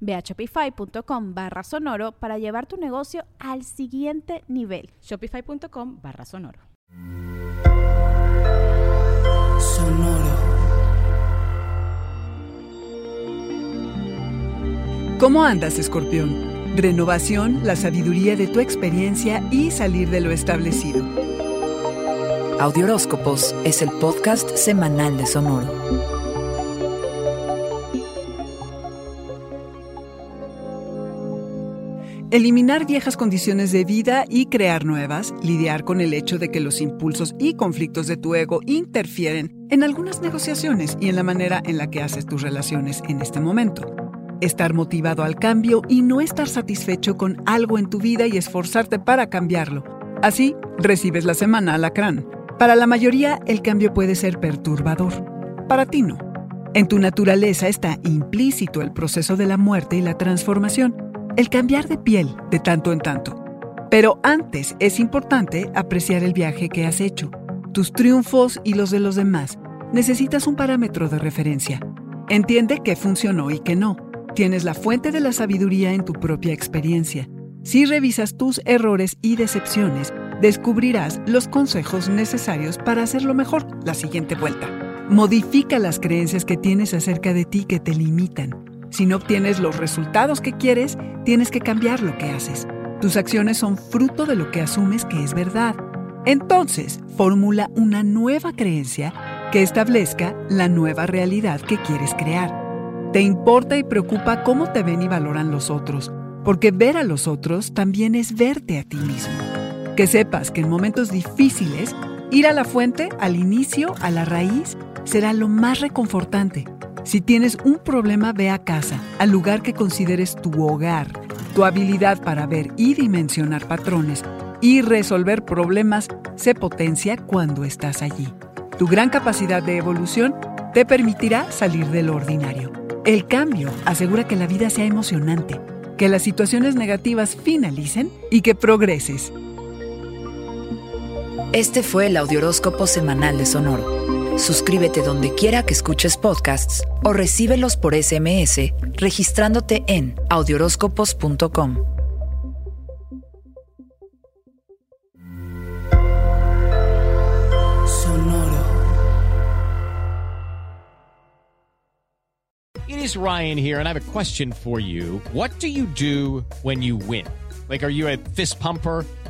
Ve a shopify.com barra sonoro para llevar tu negocio al siguiente nivel. Shopify.com barra sonoro. Sonoro. ¿Cómo andas, escorpión? Renovación, la sabiduría de tu experiencia y salir de lo establecido. Audioróscopos es el podcast semanal de Sonoro. Eliminar viejas condiciones de vida y crear nuevas, lidiar con el hecho de que los impulsos y conflictos de tu ego interfieren en algunas negociaciones y en la manera en la que haces tus relaciones en este momento. Estar motivado al cambio y no estar satisfecho con algo en tu vida y esforzarte para cambiarlo. Así, recibes la semana alacrán. Para la mayoría, el cambio puede ser perturbador. Para ti no. En tu naturaleza está implícito el proceso de la muerte y la transformación el cambiar de piel de tanto en tanto. Pero antes es importante apreciar el viaje que has hecho, tus triunfos y los de los demás. Necesitas un parámetro de referencia. Entiende qué funcionó y qué no. Tienes la fuente de la sabiduría en tu propia experiencia. Si revisas tus errores y decepciones, descubrirás los consejos necesarios para hacerlo mejor la siguiente vuelta. Modifica las creencias que tienes acerca de ti que te limitan si no obtienes los resultados que quieres, tienes que cambiar lo que haces. Tus acciones son fruto de lo que asumes que es verdad. Entonces, formula una nueva creencia que establezca la nueva realidad que quieres crear. Te importa y preocupa cómo te ven y valoran los otros, porque ver a los otros también es verte a ti mismo. Que sepas que en momentos difíciles, ir a la fuente, al inicio, a la raíz, será lo más reconfortante si tienes un problema, ve a casa, al lugar que consideres tu hogar. Tu habilidad para ver y dimensionar patrones y resolver problemas se potencia cuando estás allí. Tu gran capacidad de evolución te permitirá salir de lo ordinario. El cambio asegura que la vida sea emocionante, que las situaciones negativas finalicen y que progreses. Este fue el Audioróscopo Semanal de Sonoro. Suscríbete donde quiera que escuches podcasts o recíbelos por SMS registrándote en audioróscopos.com. Sonoro. It is Ryan here and I have a question for you. What do you do when you win? Like are you a fist pumper?